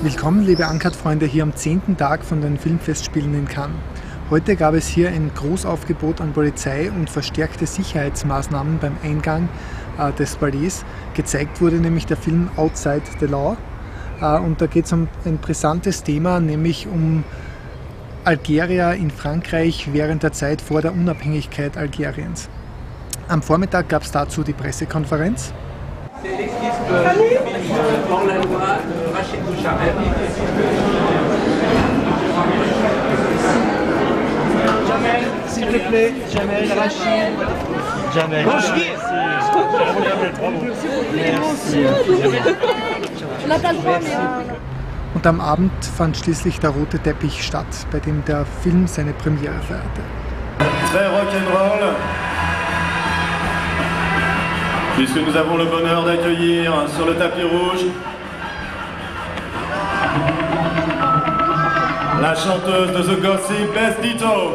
Willkommen, liebe Ankert-Freunde, hier am zehnten Tag von den Filmfestspielen in Cannes. Heute gab es hier ein Großaufgebot an Polizei und verstärkte Sicherheitsmaßnahmen beim Eingang äh, des Palais. Gezeigt wurde nämlich der Film Outside the Law. Äh, und da geht es um ein brisantes Thema, nämlich um Algerier in Frankreich während der Zeit vor der Unabhängigkeit Algeriens. Am Vormittag gab es dazu die Pressekonferenz. Jamel, s'il te plaît, Jamel, Rachid. Jamel. Und am Abend fand schließlich der rote Teppich statt, bei dem der Film seine Premiere feierte. Très rock'n'roll. Puisque nous avons le bonheur d'accueillir sur le tapis rouge la chanteuse de The Gossip, Beth Ditto.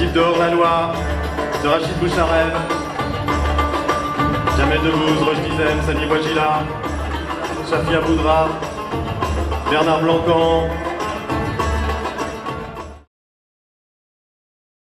Yves dehors la loi, de Rachid Boucharel, Jamel Debbouze, Roche Dizem, Sami Wajila, Shafia Boudra, Bernard Blancan,